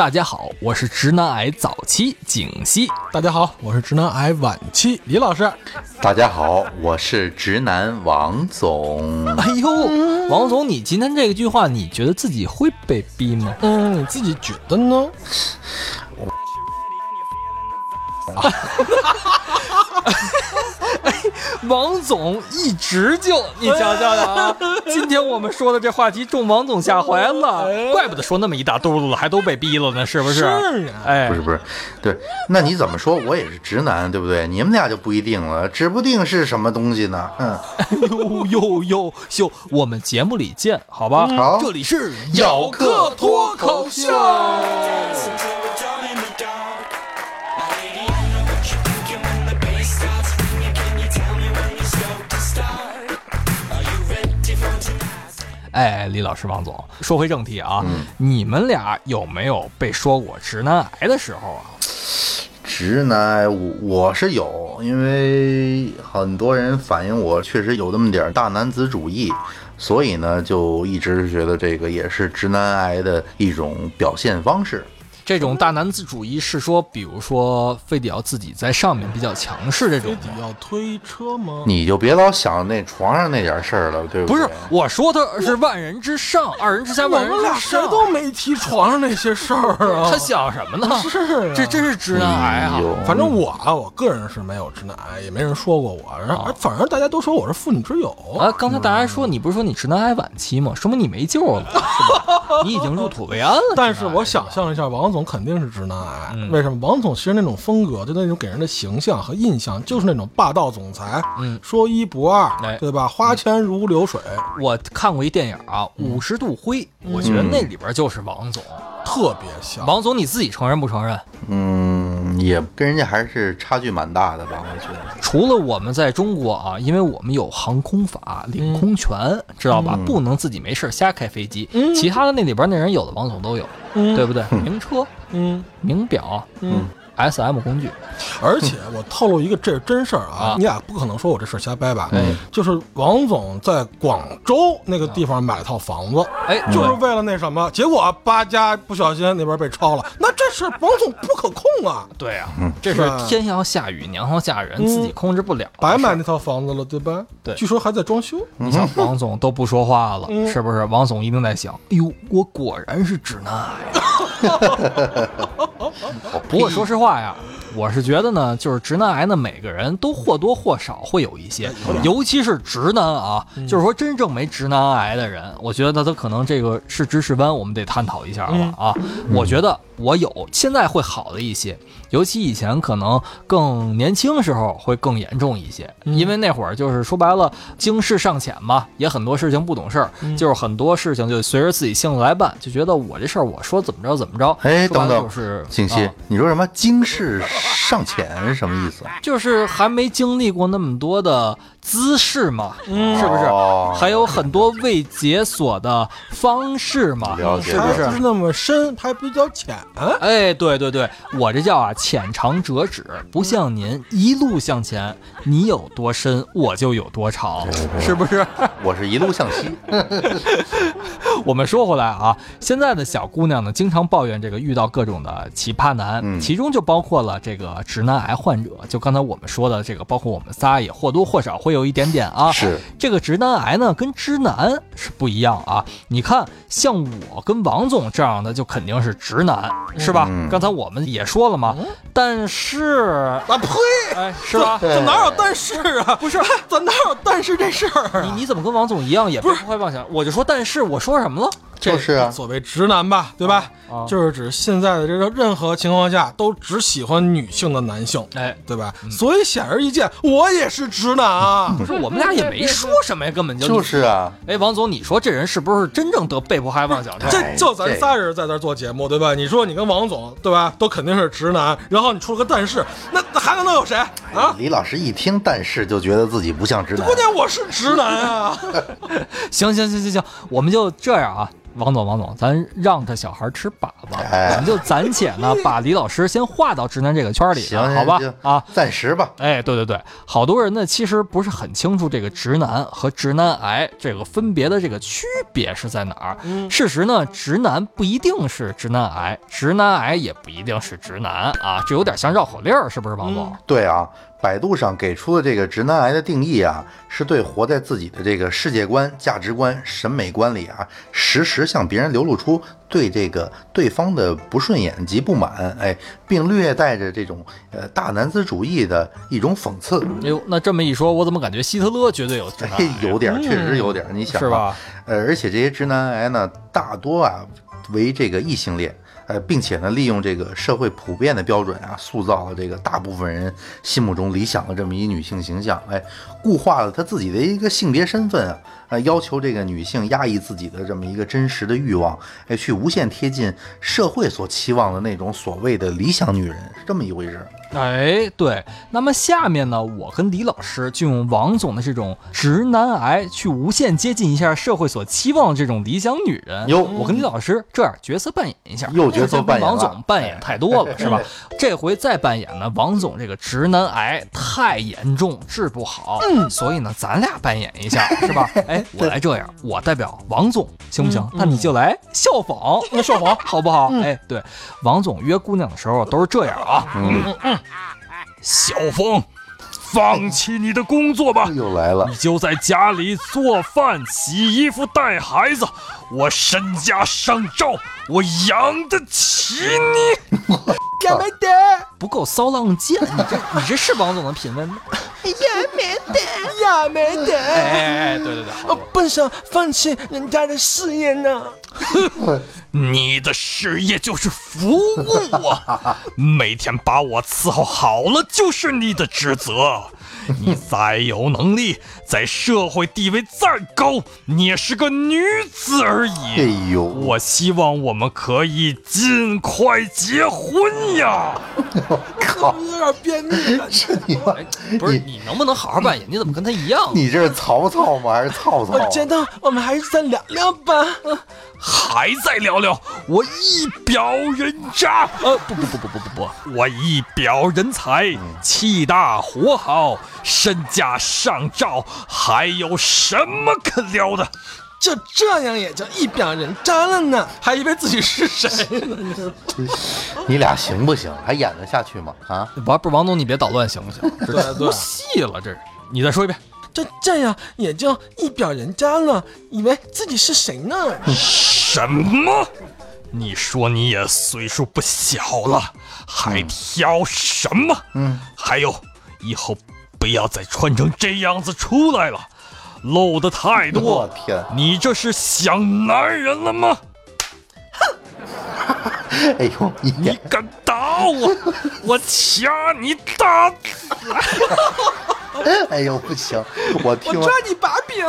大家好，我是直男癌早期景熙。大家好，我是直男癌晚期李老师。大家好，我是直男王总。哎呦，王总，你今天这个句话，你觉得自己会被逼吗？嗯，你自己觉得呢？王总一直就你瞧瞧啊！今天我们说的这话题中王总下怀了，怪不得说那么一大兜子了，还都被逼了呢，是不是？是啊，哎，不是不是，对，那你怎么说我也是直男，对不对？你们俩就不一定了，指不定是什么东西呢。嗯，呦呦呦秀，我们节目里见，好吧？好这里是咬客脱口秀。哎，李老师、王总，说回正题啊，你们俩有没有被说过直男癌的时候啊？直男，我我是有，因为很多人反映我确实有那么点儿大男子主义，所以呢，就一直觉得这个也是直男癌的一种表现方式。这种大男子主义是说，比如说非得要自己在上面比较强势这种非。得要推车吗？你就别老想那床上那点事儿了，对不对？不是，我说他是万人之上，二人之下，我万人之上谁之上。都没提床上那些事儿啊。他想什么呢？是啊这真是直男癌啊！反正我啊，我个人是没有直男癌，也没人说过我，然后啊反正大家都说我是妇女之友。啊，刚才大家说你不是说你直男癌晚期吗？说明你没救了，是吧？你已经入土为安了。但是我想象了一下，王总肯定是直男癌。嗯为什么？王总其实那种风格，就那种给人的形象和印象，就是那种霸道总裁，嗯说一不二，哎对吧？花钱如流水，我看过一电影啊，《五十度灰》，我觉得那里边就是王总。特别像。王总，你自己承认不承认？嗯，也跟人家还是差距蛮大的吧？我觉得。除了我们在中国啊，因为我们有航空法、领空权，知道吧？不能自己没事瞎开飞机。其他的那里边那人有的王总都有，嗯对不对？名车、嗯名表、嗯。S M 工具，而且我透露一个这是真事儿啊啊，你俩不可能说我这事儿瞎掰吧？哎就是王总在广州那个地方买了套房子，哎，就是为了那什么，结果八家不小心那边被抄了，那这事儿王总不可控啊，对啊，这是天要下雨，娘要嫁人，嗯自己控制不了。白买那套房子了，对吧？对据说还在装修。你想，王总都不说话了，嗯是不是？王总一定在想，哎呦，我果然是直男癌。不过说实话呀，我是觉得呢，就是直男癌呢，每个人都或多或少会有一些，尤其是直男啊，就是说真正没直男癌的人，我觉得他可能这个是知识弯，我们得探讨一下了啊。我觉得我有，现在会好的一些，尤其以前可能更年轻时候会更严重一些，因为那会儿就是说白了，经世尚浅嘛，也很多事情不懂事儿，就是很多事情就随着自己性子来办，就觉得我这事儿我说怎么着怎么着。哎，等等，就是信息，啊。你说什么？经世尚浅是什么意思？就是还没经历过那么多的姿势嘛，是不是？哦还有很多未解锁的方式嘛，是不是不？是那么深，它还比较浅。哎，对对对，我这叫啊浅尝辄止，不像您一路向前，你有多深我就有多长，是不是？我是一路向西。我们说回来啊，现在的小姑娘呢，经常抱怨这个遇到各种的奇葩男，嗯其中就包括了这个直男癌患者。就刚才我们说的这个，包括我们仨也或多或少会有一点点啊。是这个直男癌呢，跟直男是不一样啊。你看，像我跟王总这样的，就肯定是直男，是吧？嗯刚才我们也说了嘛。但是，啊呸！哎，是吧？这哪有但是啊？不是，咱哪有但是这事儿啊？你你怎么跟王总一样也不会妄想？我就说，但是我说什么了？这就是啊所谓直男吧，对吧？啊就是指现在的这个任何情况下都只喜欢女性的男性，哎，对吧？所以显而易见，我也是直男啊。不是我们俩也没说什么呀，根本就就是啊，哎，王总，你说这人是不是真正得被迫害妄想症？这就咱仨人在这儿做节目，对吧？你说你跟王总，对吧？都肯定是直男，然后你出了个但是，那那还能能有谁啊？李老师一听但是就觉得自己不像直男关，键我是直男啊！行行行行行，我们就这样啊，王总王总，咱让他小孩吃粑粑，哎我们就暂且呢 把李老师先划到直男这个圈里行，好吧行？啊，暂时吧。哎，对对对，好多人呢其实不是很清楚这个直男和直男癌这个分别的这个区别是在哪儿。事实呢，直男不一定是直男癌，直男癌也不一定是直男啊，这有点像绕口令儿，是不是，王总？对啊，百度上给出的这个直男癌的定义啊，是对活在自己的这个世界观、价值观、审美观里啊，时时向别人流露出对这个对方的不顺眼及不满，哎，并略带着这种呃大男子主义的一种讽刺。哎呦，那这么一说，我怎么感觉希特勒绝对有直男癌哎？，有点儿，确实有点儿，你想啊是吧？呃，而且这些直男癌呢，大多啊为这个异性恋，呃，并且呢，利用这个社会普遍的标准啊，塑造了这个大部分人心目中理想的这么一女性形象，哎，固化了她自己的一个性别身份啊，呃，要求这个女性压抑自己的这么一个真实的欲望，哎，去无限贴近社会所期望的那种所谓的理想女人，是这么一回事儿。哎，对，那么下面呢，我跟李老师就用王总的这种直男癌去无限接近一下社会所期望的这种理想女人。哟我跟李老师这样角色扮演一下，又角色扮演了王总扮演太多了，是吧？这回再扮演呢，王总这个直男癌太严重，治不好，嗯，所以呢，咱俩扮演一下，是吧？哎，我来这样，我代表王总，行不行？那你就来效仿，那效仿好不好？哎，对，王总约姑娘的时候都是这样啊，嗯嗯，小峰，放弃你的工作吧，又来了你，就在家里做饭、洗衣服、带孩子。我身家上照，我养得起你。也没得，不够骚浪贱，你这你这是王总的品味吗？也没得，也没得。哎哎哎，对对对，好我不想放弃人家的事业呢。你的事业就是服务啊，每天把我伺候好了就是你的职责。你再有能力，在社会地位再高，你也是个女子而已哎已。呦，我希望我们可以尽快结婚呀！靠，有点便秘了。你妈，不是你能不能好好扮演？你怎么跟他一样？你这是曹操吗？还是曹操啊？我觉得我们还是再聊聊吧。还在聊聊，我一表人渣，呃，不不不不不不不，我一表人才，气大活好，身价上兆，还有什么可撩的？就这样也叫一表人渣了呢，还以为自己是谁呢？你俩行不行？还演得下去吗？啊，王不是王总，你别捣乱行不行？这对对出戏了，这是。你再说一遍。就这样也就一表人渣了，以为自己是谁呢？什么？你说你也岁数不小了，还挑什么？嗯，还有，以后不要再穿成这样子出来了，露的太多我。天，你这是想男人了吗？哎呦，你你敢打我，我掐你大！哎呦不行，我听抓你把柄。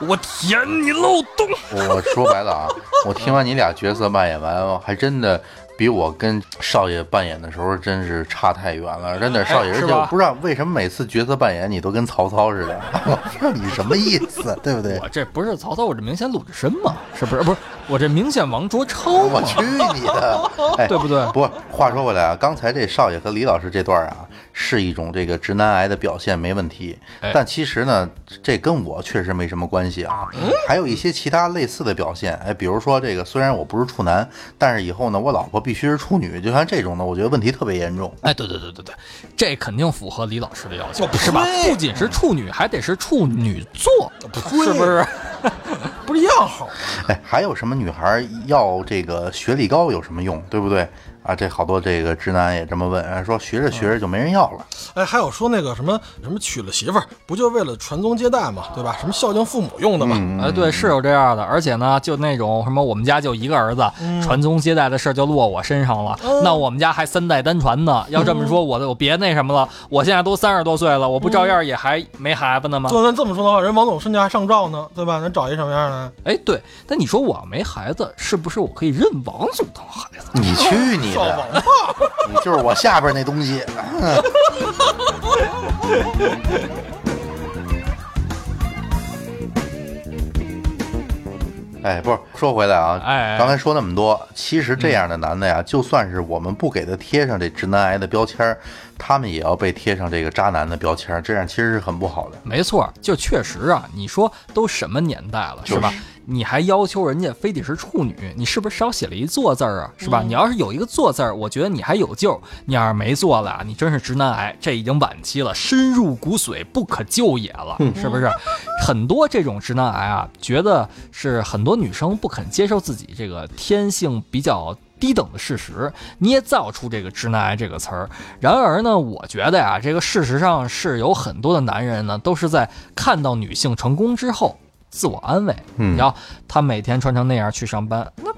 我填你漏洞！我说白了啊，我听完你俩角色扮演完，还真的比我跟少爷扮演的时候真是差太远了。真的，少爷，而且我不知道为什么每次角色扮演你都跟曹操似的，我不知道你什么意思，对不对？我这不是曹操，我这明显鲁智深嘛，是不是？不是，我这明显王卓超嘛我，去你的！哎，对不对？不过话说回来啊，刚才这少爷和李老师这段啊，是一种这个直男癌的表现，没问题哎。但其实呢，这跟我确实没什么关系啊。还有一些其他类似的表现，哎，比如说这个，虽然我不是处男，但是以后呢，我老婆必须是处女，就像这种的，我觉得问题特别严重。哎，对对对对对，这肯定符合李老师的要求是吧？不仅是处女，还得是处女座，是不是？不是要好，哎，还有什么女孩要这个学历高有什么用，对不对？啊，这好多这个直男也这么问，哎说学着学着就没人要了。哎，还有说那个什么什么娶了媳妇儿，不就为了传宗接代嘛，对吧？什么孝敬父母用的嘛。哎，对，是有这样的，而且呢，就那种什么，我们家就一个儿子，传宗接代的事儿就落我身上了。那我们家还三代单传呢。要这么说，我我别那什么了，我现在都三十多岁了，我不照样也还没孩子呢吗？就那这么说的话，人王总身价还上照呢，对吧？能找一什么样的？哎，对，但你说我没孩子，是不是我可以认王总当孩子？你去你的！你就是我下边那东西。哎，不是，说回来啊，哎刚才说那么多，其实这样的男的呀，就算是我们不给他贴上这直男癌的标签儿，他们也要被贴上这个渣男的标签儿，这样其实是很不好的。没错，就确实啊，你说都什么年代了，是吧？你还要求人家非得是处女，你是不是少写了一做字儿啊？是吧？你要是有一个做字儿，我觉得你还有救。你要是没做了，你真是直男癌，这已经晚期了，深入骨髓，不可救也了，是不是？很多这种直男癌啊，觉得是很多女生不肯接受自己这个天性比较。低等的事实，捏造出这个“直男癌”这个词儿。然而呢，我觉得呀，这个事实上是有很多的男人呢，都是在看到女性成功之后自我安慰。嗯然后他每天穿成那样去上班，那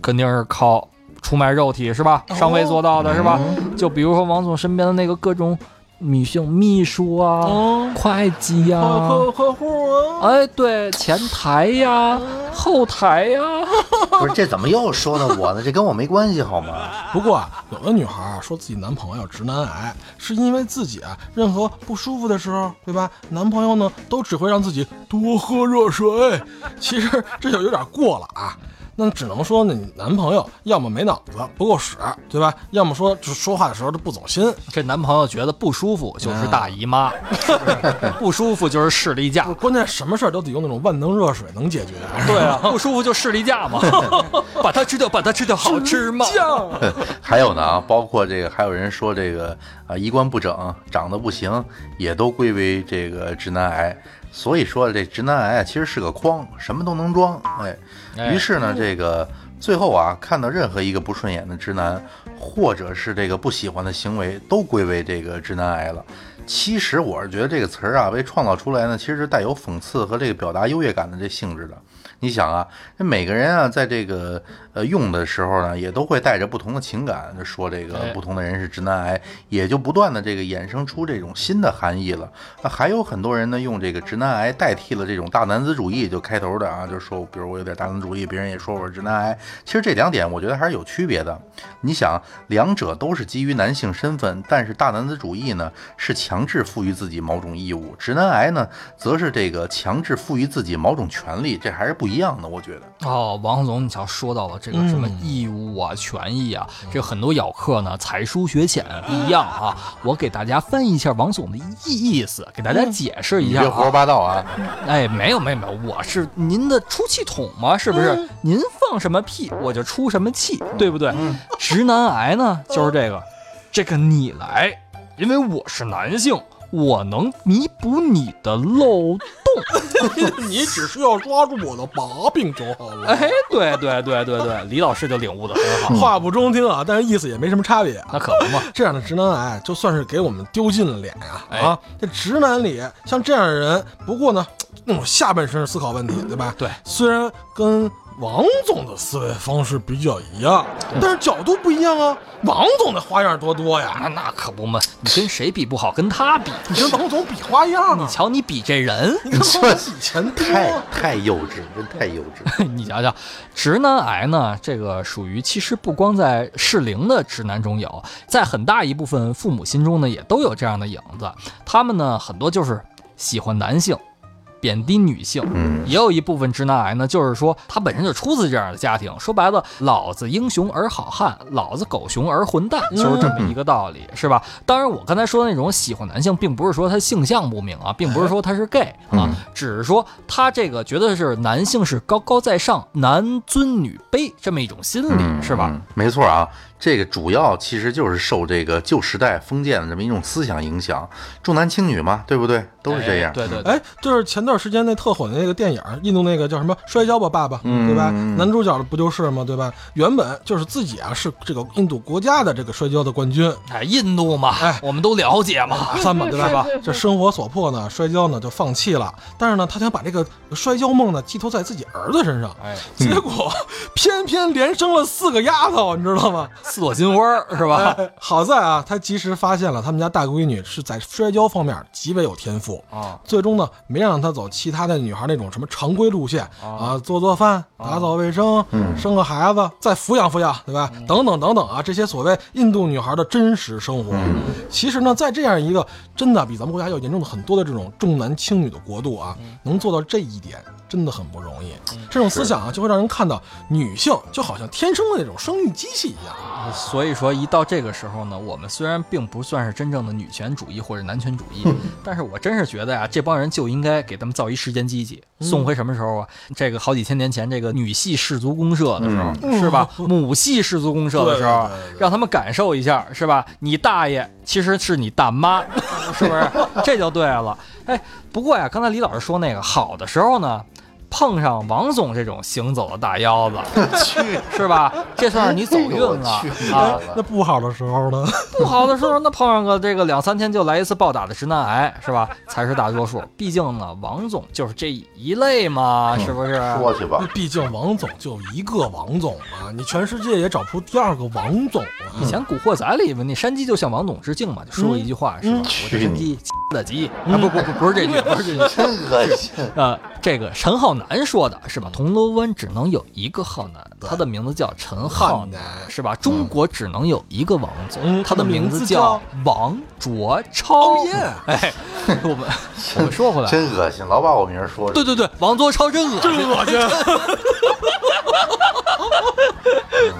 肯定是靠出卖肉体是吧？上位做到的是吧？就比如说王总身边的那个各种女性秘书啊、哦，会计呀、客客户啊，哎，对，前台呀、后台呀，不是，这怎么又说到我呢？这跟我没关系好吗？不过啊，有的女孩啊说自己男朋友直男癌，是因为自己啊任何不舒服的时候，对吧？男朋友呢都只会让自己多喝热水，其实这就有点过了啊。那只能说呢，你男朋友要么没脑子不够使，对吧？要么说就说话的时候他不走心。这男朋友觉得不舒服就是大姨妈，不舒服就是士力架。关键什么事儿都得用那种万能热水能解决。对啊，不舒服就士力架嘛，把它吃掉，把它吃掉，好吃吗？酱，还有呢啊，包括这个，还有人说这个啊，衣冠不整，长得不行，也都归为这个直男癌。所以说这直男癌啊，其实是个筐，什么都能装。哎，哎于是呢，这个最后啊，看到任何一个不顺眼的直男，或者是这个不喜欢的行为，都归为这个直男癌了。其实我是觉得这个词儿啊，被创造出来呢，其实是带有讽刺和这个表达优越感的这性质的。你想啊，这每个人啊，在这个呃用的时候呢，也都会带着不同的情感，就说这个哎不同的人是直男癌，也就不断的这个衍生出这种新的含义了。那还有很多人呢，用这个直男癌代替了这种大男子主义，就开头的啊，就说，比如我有点大男子主义，别人也说我是直男癌。其实这两点我觉得还是有区别的。你想，两者都是基于男性身份，但是大男子主义呢是强制赋予自己某种义务，直男癌呢则是这个强制赋予自己某种权利，这还是不一样的，我觉得。哦，王总，你瞧，说到了这个什么义务啊、权益啊，这很多咬客呢才疏学浅，不一样啊。我给大家翻译一下王总的意意思，给大家解释一下啊别胡说啊。八道啊！哎，没有没有没有，我是您的出气筒嘛，是不是？您放什么屁，我就出什么气，对不对？直男癌呢，就是这个，这个你来，因为我是男性，我能弥补你的漏洞。你只需要抓住我的把柄就好了。哎，对对对对对，李老师就领悟的很好。话不中听啊，但是意思也没什么差别啊。那可不嘛，这样的直男癌就算是给我们丢尽了脸呀！哎啊，这直男里像这样的人，不过呢，那种下半身思考问题，对吧？对虽然跟王总的思维方式比较一样，但是角度不一样啊。王总的花样多多呀，那那可不嘛，你跟谁比不好？跟他比。你跟王总比花样啊！你瞧你比这人，你跟王总比钱，太太幼稚，真太幼稚。你瞧瞧，直男癌呢，这个属于其实不光在适龄的直男中有，在很大一部分父母心中呢，也都有这样的影子。他们呢，很多就是喜欢男性。贬低女性，嗯也有一部分直男癌呢，就是说他本身就出自这样的家庭。说白了，老子英雄而好汉，老子狗熊而混蛋，就是这么一个道理，是吧？当然，我刚才说的那种喜欢男性，并不是说他性向不明啊，并不是说他是 gay 啊，嗯只是说他这个觉得是男性是高高在上，男尊女卑这么一种心理，嗯是吧？嗯没错啊，这个主要其实就是受这个旧时代封建的这么一种思想影响，重男轻女嘛，对不对？都是这样。对对对，哎，就是前段时间那特火的那个电影，印度那个叫什么《摔跤吧，爸爸》，对吧？男主角不就是吗？对吧？原本就是自己啊是这个印度国家的这个摔跤的冠军，哎，印度嘛，哎我们都了解嘛。大三嘛，对吧？这生活所迫呢，摔跤呢就放弃了。但是呢，他想把这个摔跤梦呢寄托在自己儿子身上，哎，结果偏偏连生了四个丫头，你知道吗？四朵金花是吧？哎好在啊，他及时发现了他们家大闺女是在摔跤方面极为有天赋。啊，最终呢，没让她走其他的女孩那种什么常规路线啊，做做饭、打扫卫生、生个孩子、再抚养抚养，对吧？等等等等啊，这些所谓印度女孩的真实生活。其实呢，在这样一个真的比咱们国家要严重的很多的这种重男轻女的国度啊，能做到这一点。真的很不容易，这种思想啊，就会让人看到女性就好像天生的那种生育机器一样。所以说一到这个时候呢，我们虽然并不算是真正的女权主义或者男权主义，但是我真是觉得呀、这帮人就应该给他们造一时间机器，送回什么时候啊？这个好几千年前这个女系氏族公社的时候，是吧？母系氏族公社的时候让他们感受一下，是吧？你大爷其实是你大妈，是不是？这就对了。哎，不过呀，刚才李老师说那个好的时候呢。碰上王总这种行走的大腰子，去，是吧？这算是你走运了去啊！那不好的时候呢？不好的时候，那碰上个这个两三天就来一次暴打的直男癌，是吧？才是大多数。毕竟呢，王总就是这一类嘛，是不是？说去吧那。毕竟王总就一个王总嘛，你全世界也找不出第二个王总啊。以前《古惑仔》里面那山鸡就向王总致敬嘛，就说过一句话是吧？嗯我这山鸡的鸡啊，不不不，不是这句，不是这句。真恶心！啊，这个陈浩南说的是吧？铜锣湾只能有一个浩南，他的名字叫陈浩南，是吧？中国只能有一个王总，嗯他的名字叫叫王卓超。哎，我们我们说回来，真恶心，老把我名儿说出对对对，王作超真恶心，真恶心！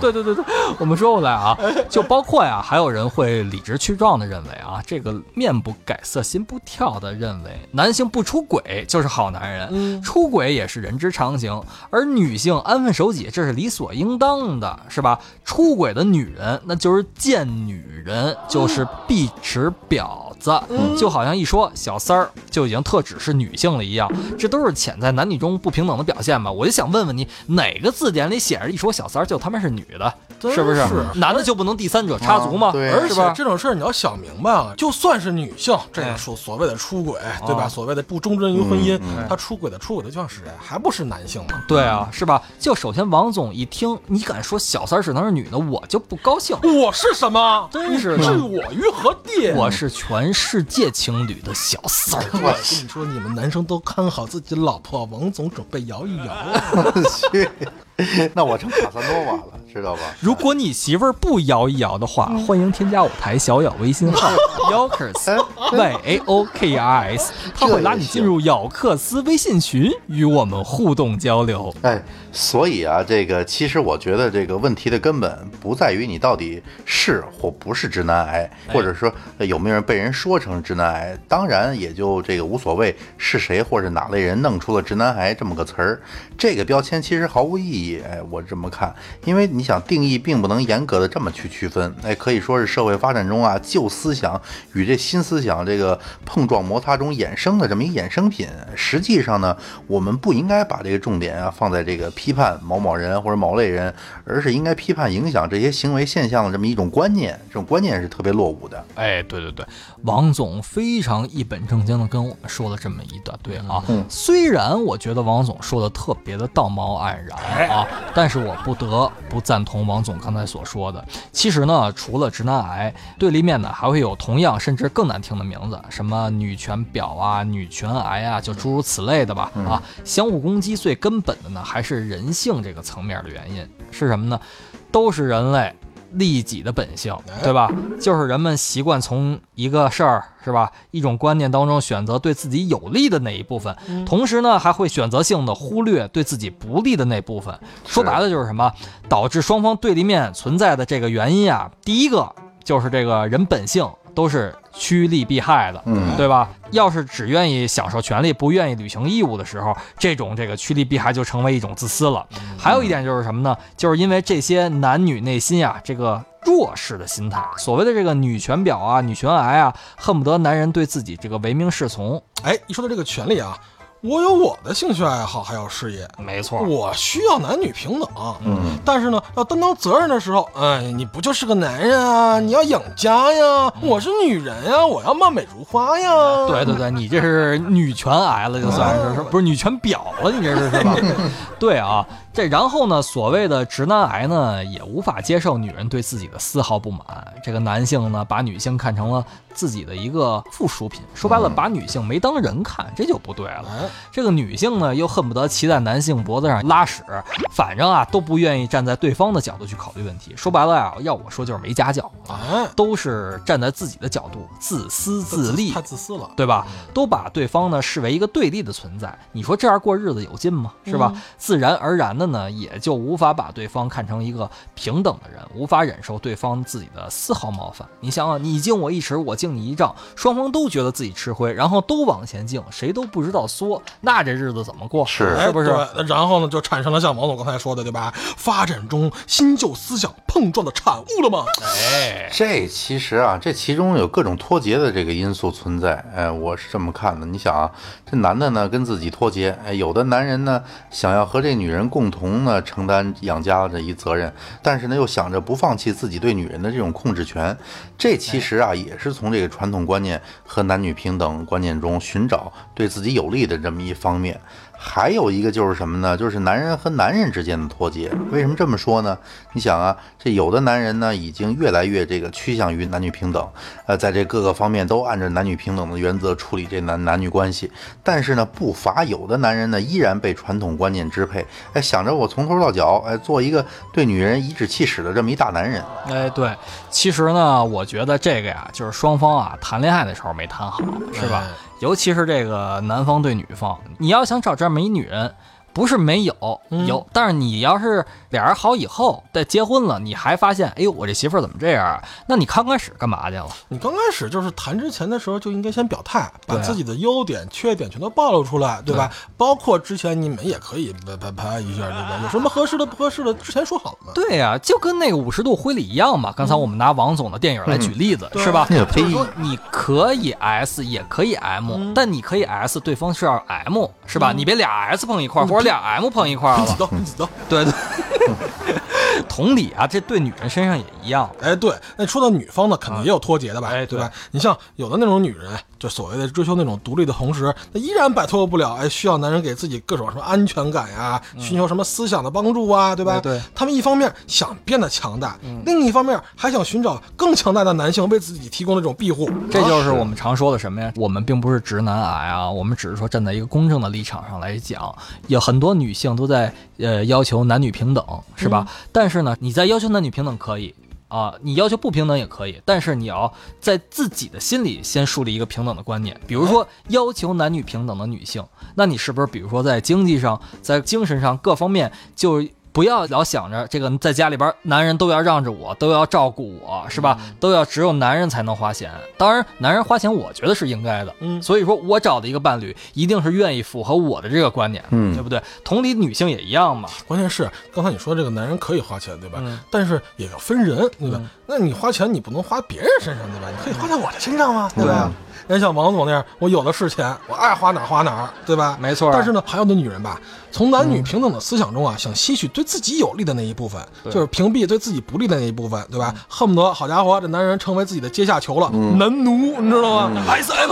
对对对对，我们说回来啊，就包括呀，还有人会理直气壮的认为啊，这个面不改色心不跳的认为男性不出轨就是好男人，嗯出轨也是人之常情，而女性安分守己这是理所应当的，是吧？出轨的女人那就是贱女人，就是碧池婊子，就好像一说小三儿就已经特指是女性了一样，这都是潜在男女中不平等的表现吧？我就想问问你，哪个字典里写着一说小三儿就他妈是女的，是不是？是男的就不能第三者插足吗？啊对而且？这种事儿你要想明白啊，就算是女性，这所所谓的出轨，对吧？啊所谓的不忠贞于婚姻嗯嗯，他出轨的出轨的就是谁？还不是男性吗？对啊，是吧？就首先王总一听你敢说小三儿只能是女的，我就不高兴。我是什么？真是的置我于何地？我是全世界情侣的小三儿。我跟你说，你们男生都看好自己老婆，王总准备摇一摇。去，那我成卡萨诺瓦了，知道吧？如果你媳妇儿不摇一摇的话，欢迎添加我台小咬微信号 Yokers Y A O K R S，他会拉你进入咬克斯微信群，与我们互动交流。哎，所以啊，这个其实我觉得这个问题的根本不在于你到底是或不是直男癌，或者说呃有没有人被人说成直男癌，当然也就这个无所谓是谁或者哪类人弄出了直男癌这么个词儿，这个标签其实毫无意义。哎，我这么看，因为你想定义并不能严格的这么去区分，哎，可以说是社会发展中啊旧思想与这新思想这个碰撞摩擦中衍生的这么一衍生品。实际上呢，我们不应该把这个重点啊放在这个批判某某人或者某类人，而是应该批判影响这些行为现象的这么一种观念。这种观念是特别落伍的。哎，对对对，王总非常一本正经的跟我们说了这么一段。对啊。虽然我觉得王总说的特别的道貌岸然啊，但是我不得不赞同王总刚才所说的。其实呢，除了直男癌，对立面呢还会有同样甚至更难听的名字，什么女权婊啊、女权癌啊，就诸如此类的吧。啊，相互攻击最根本的呢，还是人性这个层面的原因是什么呢？都是人类。利己的本性，对吧？就是人们习惯从一个事儿是吧，一种观念当中选择对自己有利的那一部分，同时呢，还会选择性的忽略对自己不利的那部分。说白了就是什么？导致双方对立面存在的这个原因啊，第一个就是这个人本性都是趋利避害的，嗯对吧？要是只愿意享受权利，不愿意履行义务的时候，这种这个趋利避害就成为一种自私了。还有一点就是什么呢？就是因为这些男女内心呀，这个弱势的心态，所谓的这个女权婊啊、女权癌啊，恨不得男人对自己这个唯命是从。哎，一说到这个权利啊，我有我的兴趣爱好，还有事业，没错，我需要男女平等。嗯，但是呢，要担当责任的时候，哎，你不就是个男人啊？你要养家呀，我是女人呀，我要貌美如花呀。对对对，你这是女权癌了，就算是是吧不是女权婊了，你这是是吧？对啊，这然后呢，所谓的直男癌呢，也无法接受女人对自己的丝毫不满。这个男性呢，把女性看成了自己的一个附属品，说白了，把女性没当人看，这就不对了。哎，这个女性呢，又恨不得骑在男性脖子上拉屎，反正啊，都不愿意站在对方的角度去考虑问题。说白了呀，要我说就是没家教啊，哎，都是站在自己的角度自私自利太。自私了。对吧？都把对方呢视为一个对立的存在，你说这样过日子有劲吗？是吧？自然而然的呢，也就无法把对方看成一个平等的人，无法忍受对方自己的丝毫冒犯。你想想，你敬我一尺，我敬你一丈，双方都觉得自己吃亏，然后都往前敬，谁都不知道缩，那这日子怎么过？是哎，是不是？然后呢，就产生了像王总刚才说的，对吧？发展中新旧思想碰撞的产物了吗？哎，这其实啊，这其中有各种脱节的这个因素存在。哎，我是这么看的。你想啊，这男的呢跟自己脱节，哎，有的男人呢想要和这女人共同呢承担养家的一责任，但是呢又想着不放弃自己对女人的这种控制权。这其实啊也是从这个传统观念和男女平等观念中寻找对自己有利的这么一方面。还有一个就是什么呢？就是男人和男人之间的脱节。为什么这么说呢？你想啊，这有的男人呢，已经越来越这个趋向于男女平等，呃，在这各个方面都按照男女平等的原则处理这男男女关系。但是呢，不乏有的男人呢，依然被传统观念支配，哎，想着我从头到脚，哎，做一个对女人颐指气使的这么一大男人。哎，对，其实呢，我觉得这个呀，就是双方啊谈恋爱的时候没谈好，是吧？哎尤其是这个男方对女方，你要想找这么一女人，不是没有，嗯有，但是你要是俩人好以后，再结婚了，你还发现，哎呦，我这媳妇儿怎么这样啊？那你刚开始干嘛去了？你刚开始就是谈之前的时候就应该先表态，把自己的优点、缺点全都暴露出来，对吧？包括之前你们也可以啪啪啪一下，对吧？有什么合适的、不合适的，之前说好了嘛。对呀、就跟那个五十度灰里一样嘛。刚才我们拿王总的电影来举例子，对是吧？那个就是说你可以 S 也可以 M，、但你可以 S，对方是要 M，是吧？你别俩 S 碰一块儿，或者俩 M 碰一块儿了。你知道，你知道。对 对。同理啊，这对女人身上也一样。哎，对，那说到女方呢，肯定也有脱节的吧，哎对吧？你像有的那种女人，就所谓的追求那种独立的同时，那依然摆脱不了，哎，需要男人给自己各种什么安全感呀，寻求什么思想的帮助啊，对吧？哎对嗯他们一方面想变得强大，另一方面还想寻找更强大的男性为自己提供那种庇护，啊这就是我们常说的什么呀？我们并不是直男癌啊，我们只是说站在一个公正的立场上来讲，有很多女性都在呃要求男女平等，是吧？但是呢，你在要求男女平等可以。啊，你要求不平等也可以，但是你要在自己的心里先树立一个平等的观念。比如说，要求男女平等的女性，那你是不是比如说在经济上、在精神上各方面就不要老想着这个在家里边男人都要让着我，都要照顾我，是吧？都要只有男人才能花钱。当然，男人花钱我觉得是应该的。嗯所以说我找的一个伴侣一定是愿意符合我的这个观点，嗯对不对？同理，女性也一样嘛。关键是刚才你说这个男人可以花钱，对吧？嗯但是也要分人，对吧？那你花钱，你不能花别人身上，对吧？你可以花在我的身上吗？对吧？人像王总那样，我有的是钱，我爱花哪儿花哪儿，对吧？没错但是呢，还有的女人吧，从男女平等的思想中啊，想吸取对自己有利的那一部分，就是屏蔽对自己不利的那一部分，对吧？恨不得好家伙，这男人成为自己的阶下囚了，男奴，你知道吗？S M，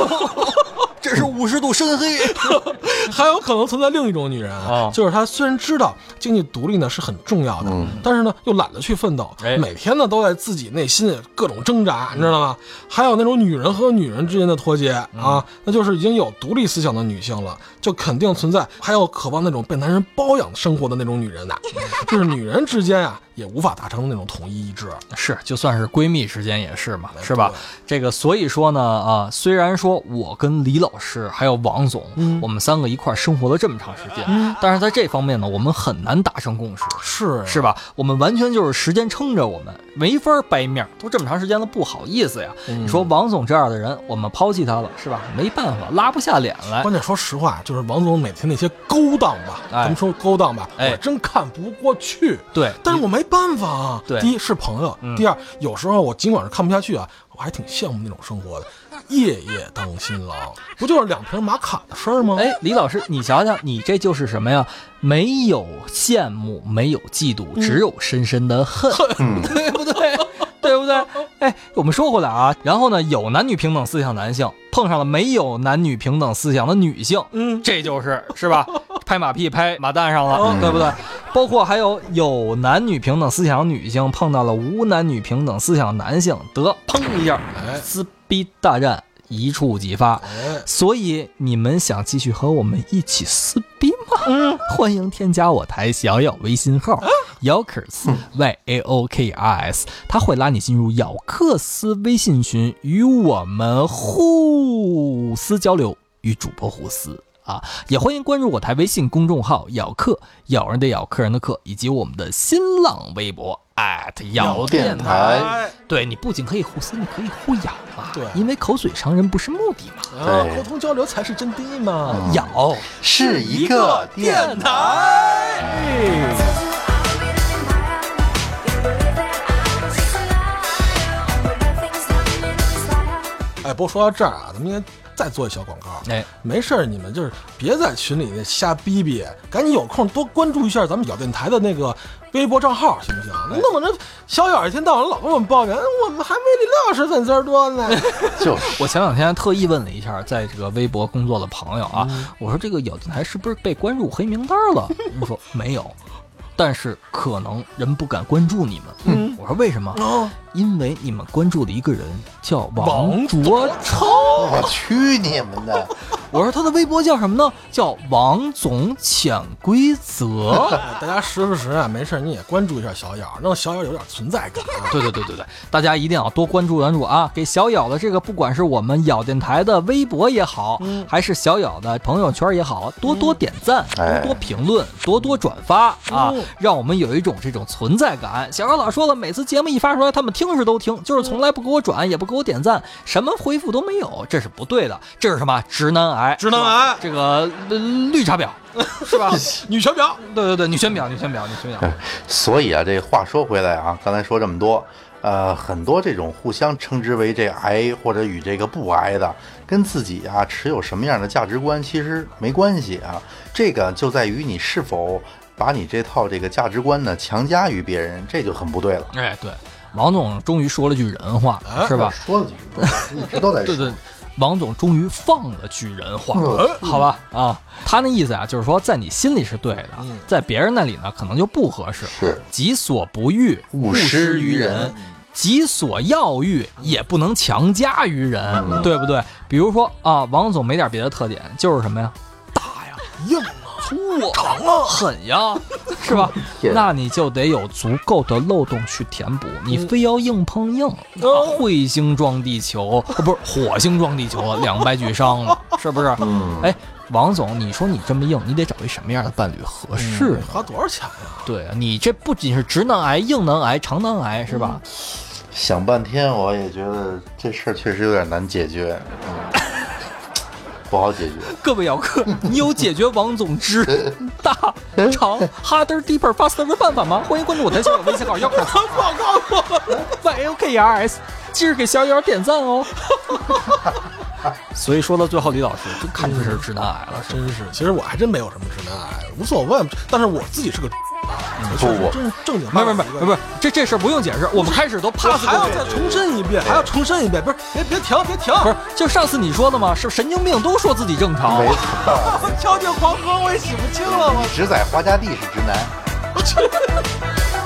这是五十度深黑。还有可能存在另一种女人啊，啊就是她虽然知道经济独立呢是很重要的，但是呢又懒得去奋斗，哎每天呢都在自己内心各种挣扎，你知道吗？还有那种女人和女人之间的脱节啊，那就是已经有独立思想的女性了，就肯定存在还有渴望那种被男人包养生活的那种女人呐，就是女人之间啊也无法达成那种统一一致。是，就算是闺蜜之间也是嘛，是吧？这个所以说呢，啊，虽然说我跟李老师还有王总，我们三个一块儿生活了这么长时间，但是在这方面呢，我们很难达成共识，是是吧？我们完全就是时间撑着我们，没法掰面儿，都这么长时间了，不好意思呀。你说王总这样的人，我们抛弃他了，是吧？没办法，拉不下脸来。关键说实话，就是王总每天那些勾当吧，哎咱们说勾当吧，哎我真看不过去。对，但是我没办法啊。对第一是朋友，嗯第二有时候我尽管是看不下去啊，我还挺羡慕那种生活的，夜夜当新郎，不就是两瓶玛卡的事儿吗？哎，李老师，你瞧瞧，你这就是什么呀？没有羡慕，没有嫉妒，只有深深的恨，对不对？对不对？哎，我们说回来啊，然后呢，有男女平等思想男性碰上了没有男女平等思想的女性，嗯，这就是是吧？拍马屁拍马蛋上了，对不对？包括还有有男女平等思想女性碰到了无男女平等思想男性，得砰一下，哎撕逼大战一触即发。哎，所以你们想继续和我们一起撕逼吗？嗯，欢迎添加我台小小微信号 yokers y a o k r s，他会拉你进入姚克斯微信群，与我们互撕交流，与主播互撕。啊，也欢迎关注我台微信公众号“咬客”，咬人的咬，客人的客，以及我们的新浪微博咬电台。哎，对你不仅可以互撕，你可以互咬嘛。对因为口水伤人不是目的嘛。啊，对沟通交流才是真谛嘛。咬是一个电台。哎，不过说到这儿啊，咱们应该再做一小广告。哎，没事儿，你们就是别在群里那瞎逼逼，赶紧有空多关注一下咱们小电台的那个微博账号，行不行？弄得这小咬一天到晚老跟我们抱怨，我们还没你六十粉丝儿多呢。就是我前两天特意问了一下，在这个微博工作的朋友啊，我说这个咬电台是不是被关入黑名单了？我说没有，但是可能人不敢关注你们。嗯我说为什么？哦，因为你们关注的一个人叫王王卓超。我去你们的！我说他的微博叫什么呢？叫王总潜规则。哎 大家时不时啊，没事你也关注一下小咬，让小咬有点存在感啊。对对对对对，大家一定要多关注关注啊！给小咬的这个，不管是我们咬电台的微博也好，嗯还是小咬的朋友圈也好，多多点赞，哎多多评论，多多转发啊嗯，让我们有一种这种存在感。小咬老说了，每次节目一发出来，他们听是都听，就是从来不给我转，也不给我点赞，什么回复都没有，这是不对的。这是什么？直男癌，直男癌这个、呃绿茶婊 是吧？女权婊，对对对，女权婊，女权婊，女权婊。所以啊，这话说回来啊，刚才说这么多，呃，很多这种互相称之为这癌或者与这个不癌的，跟自己啊持有什么样的价值观其实没关系啊，这个就在于你是否把你这套这个价值观呢强加于别人，这就很不对了，哎，对，王总终于说了句人话，哎是吧？说了几句，一直都在说。对对，王总终于放了句人话，嗯好吧啊，他那意思啊，就是说在你心里是对的，在别人那里呢可能就不合适。是己所不欲，勿施施于人人。己所要欲，也不能强加于人，嗯对不对？比如说啊，王总没点别的特点，就是什么呀？硬啊，粗啊，长啊，狠呀，是吧？那你就得有足够的漏洞去填补，你非要硬碰硬，那彗星撞地球，哦不是火星撞地球，两败俱伤了，是不是？嗯哎，王总，你说你这么硬，你得找一什么样的伴侣合适呢？花多少钱呀？对啊，你这不仅是直男癌、硬男癌、长男癌，是吧？想半天，我也觉得这事儿确实有点难解决，嗯，不好解决。各位姚客，你有解决王总之大长 harder deeper faster 的办法吗？欢迎关注我的小小微信号，要看报告我。Y L K R S，记着给小姚点赞哦。所以说到最后，李老师就看出是直男癌了，真是，其实我还真没有什么直男癌，无所谓。但是我自己是个，我确实不正正经没没没不不，这这事儿不用解释，我们开始都我 pass 还要再重申一遍，还要重申一遍，不是，别别停，别停，不是，就上次你说的吗？是神经病都说自己正常没，错，我跳进黄河我也洗不清了，我只在花家地是直男。